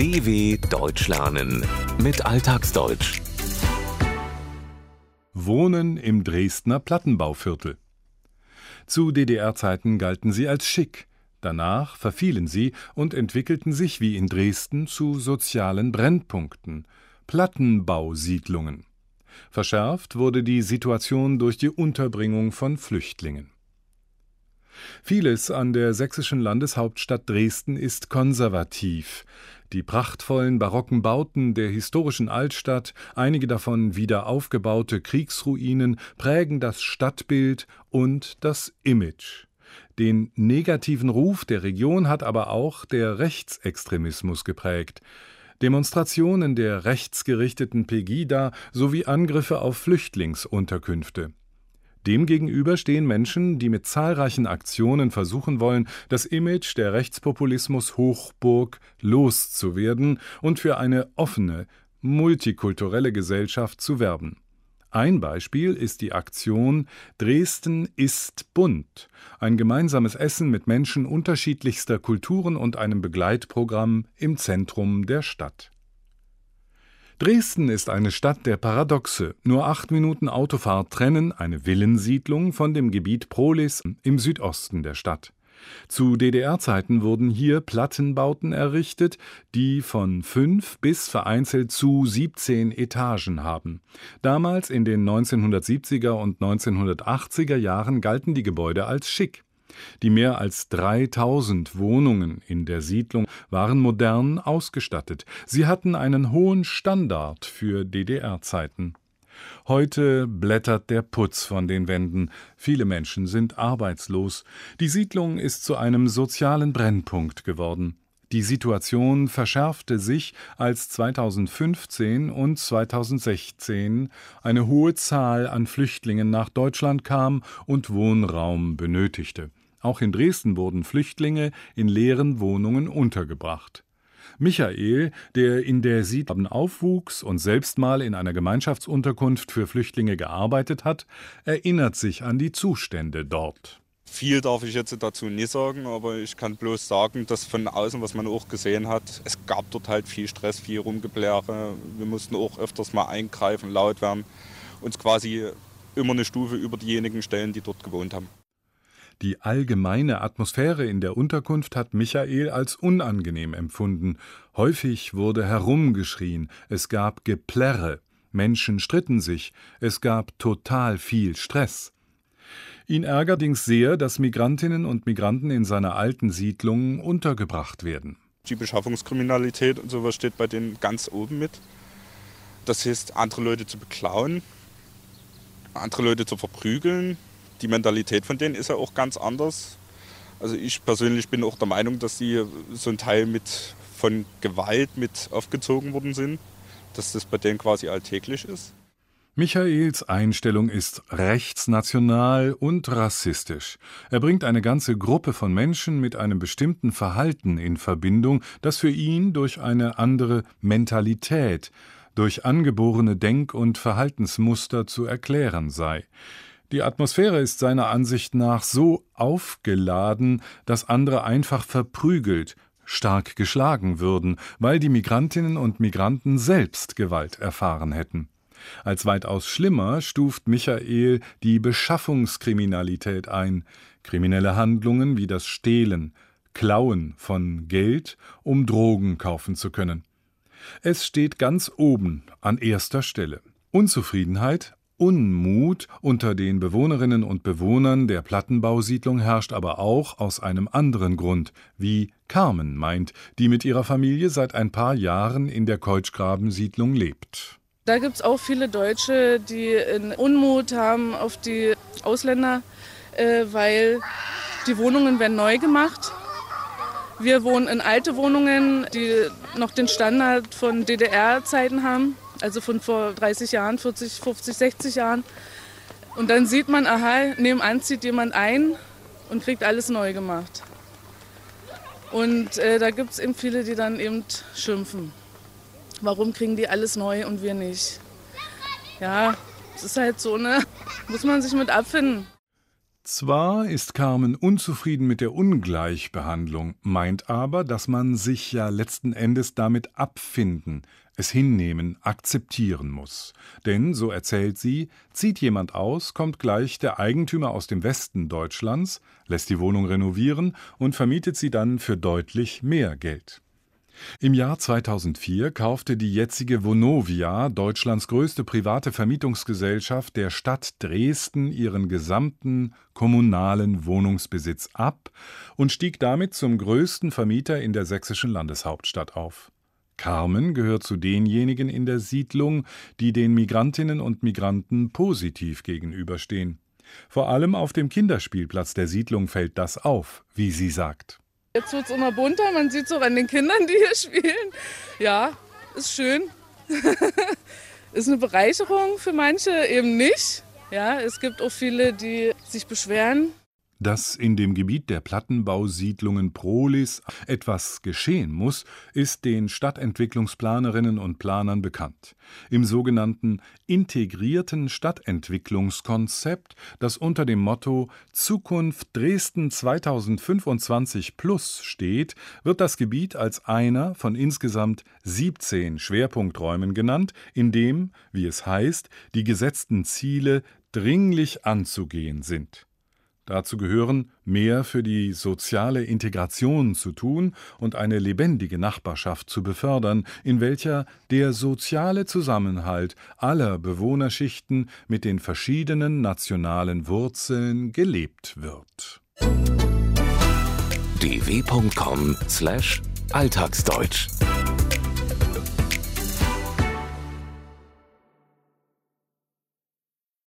DW Deutsch lernen mit Alltagsdeutsch. Wohnen im Dresdner Plattenbauviertel. Zu DDR-Zeiten galten sie als schick. Danach verfielen sie und entwickelten sich wie in Dresden zu sozialen Brennpunkten, Plattenbausiedlungen. Verschärft wurde die Situation durch die Unterbringung von Flüchtlingen. Vieles an der sächsischen Landeshauptstadt Dresden ist konservativ. Die prachtvollen barocken Bauten der historischen Altstadt, einige davon wieder aufgebaute Kriegsruinen, prägen das Stadtbild und das Image. Den negativen Ruf der Region hat aber auch der Rechtsextremismus geprägt. Demonstrationen der rechtsgerichteten Pegida sowie Angriffe auf Flüchtlingsunterkünfte. Demgegenüber stehen Menschen, die mit zahlreichen Aktionen versuchen wollen, das Image der Rechtspopulismus Hochburg loszuwerden und für eine offene, multikulturelle Gesellschaft zu werben. Ein Beispiel ist die Aktion Dresden ist bunt, ein gemeinsames Essen mit Menschen unterschiedlichster Kulturen und einem Begleitprogramm im Zentrum der Stadt. Dresden ist eine Stadt der Paradoxe. Nur acht Minuten Autofahrt trennen eine Villensiedlung von dem Gebiet Prolis im Südosten der Stadt. Zu DDR-Zeiten wurden hier Plattenbauten errichtet, die von fünf bis vereinzelt zu 17 Etagen haben. Damals in den 1970er und 1980er Jahren galten die Gebäude als schick. Die mehr als 3000 Wohnungen in der Siedlung waren modern ausgestattet. Sie hatten einen hohen Standard für DDR-Zeiten. Heute blättert der Putz von den Wänden. Viele Menschen sind arbeitslos. Die Siedlung ist zu einem sozialen Brennpunkt geworden. Die Situation verschärfte sich, als 2015 und 2016 eine hohe Zahl an Flüchtlingen nach Deutschland kam und Wohnraum benötigte. Auch in Dresden wurden Flüchtlinge in leeren Wohnungen untergebracht. Michael, der in der Siedlung aufwuchs und selbst mal in einer Gemeinschaftsunterkunft für Flüchtlinge gearbeitet hat, erinnert sich an die Zustände dort. Viel darf ich jetzt dazu nicht sagen, aber ich kann bloß sagen, dass von außen, was man auch gesehen hat, es gab dort halt viel Stress, viel Rumgebläre. Wir mussten auch öfters mal eingreifen, laut werden, uns quasi immer eine Stufe über diejenigen stellen, die dort gewohnt haben. Die allgemeine Atmosphäre in der Unterkunft hat Michael als unangenehm empfunden. Häufig wurde herumgeschrien, es gab Geplärre, Menschen stritten sich, es gab total viel Stress. Ihn ärgerdings sehr, dass Migrantinnen und Migranten in seiner alten Siedlung untergebracht werden. Die Beschaffungskriminalität und sowas steht bei denen ganz oben mit. Das heißt, andere Leute zu beklauen, andere Leute zu verprügeln, die Mentalität von denen ist ja auch ganz anders. Also ich persönlich bin auch der Meinung, dass sie so ein Teil mit von Gewalt mit aufgezogen worden sind, dass das bei denen quasi alltäglich ist. Michaels Einstellung ist rechtsnational und rassistisch. Er bringt eine ganze Gruppe von Menschen mit einem bestimmten Verhalten in Verbindung, das für ihn durch eine andere Mentalität, durch angeborene Denk- und Verhaltensmuster zu erklären sei. Die Atmosphäre ist seiner Ansicht nach so aufgeladen, dass andere einfach verprügelt, stark geschlagen würden, weil die Migrantinnen und Migranten selbst Gewalt erfahren hätten. Als weitaus schlimmer stuft Michael die Beschaffungskriminalität ein, kriminelle Handlungen wie das Stehlen, Klauen von Geld, um Drogen kaufen zu können. Es steht ganz oben an erster Stelle. Unzufriedenheit, Unmut unter den Bewohnerinnen und Bewohnern der Plattenbausiedlung herrscht aber auch aus einem anderen Grund, wie Carmen meint, die mit ihrer Familie seit ein paar Jahren in der Keutschgrabensiedlung lebt. Da gibt es auch viele Deutsche, die Unmut haben auf die Ausländer, äh, weil die Wohnungen werden neu gemacht. Wir wohnen in alte Wohnungen, die noch den Standard von DDR-Zeiten haben also von vor 30 Jahren, 40, 50, 60 Jahren. Und dann sieht man, aha, nebenan zieht jemand ein und kriegt alles neu gemacht. Und äh, da gibt es eben viele, die dann eben schimpfen. Warum kriegen die alles neu und wir nicht? Ja, es ist halt so, ne? Muss man sich mit abfinden. Zwar ist Carmen unzufrieden mit der Ungleichbehandlung, meint aber, dass man sich ja letzten Endes damit abfinden, es hinnehmen, akzeptieren muss. Denn, so erzählt sie, zieht jemand aus, kommt gleich der Eigentümer aus dem Westen Deutschlands, lässt die Wohnung renovieren und vermietet sie dann für deutlich mehr Geld. Im Jahr 2004 kaufte die jetzige Vonovia, Deutschlands größte private Vermietungsgesellschaft, der Stadt Dresden ihren gesamten kommunalen Wohnungsbesitz ab und stieg damit zum größten Vermieter in der sächsischen Landeshauptstadt auf. Carmen gehört zu denjenigen in der Siedlung, die den Migrantinnen und Migranten positiv gegenüberstehen. Vor allem auf dem Kinderspielplatz der Siedlung fällt das auf, wie sie sagt. Jetzt wird es immer bunter, man sieht es auch an den Kindern, die hier spielen. Ja, ist schön. ist eine Bereicherung für manche, eben nicht. Ja, es gibt auch viele, die sich beschweren, dass in dem Gebiet der Plattenbausiedlungen Prolis etwas geschehen muss, ist den Stadtentwicklungsplanerinnen und Planern bekannt. Im sogenannten integrierten Stadtentwicklungskonzept, das unter dem Motto Zukunft Dresden 2025 Plus steht, wird das Gebiet als einer von insgesamt 17 Schwerpunkträumen genannt, in dem, wie es heißt, die gesetzten Ziele dringlich anzugehen sind. Dazu gehören, mehr für die soziale Integration zu tun und eine lebendige Nachbarschaft zu befördern, in welcher der soziale Zusammenhalt aller Bewohnerschichten mit den verschiedenen nationalen Wurzeln gelebt wird. dw.com/alltagsdeutsch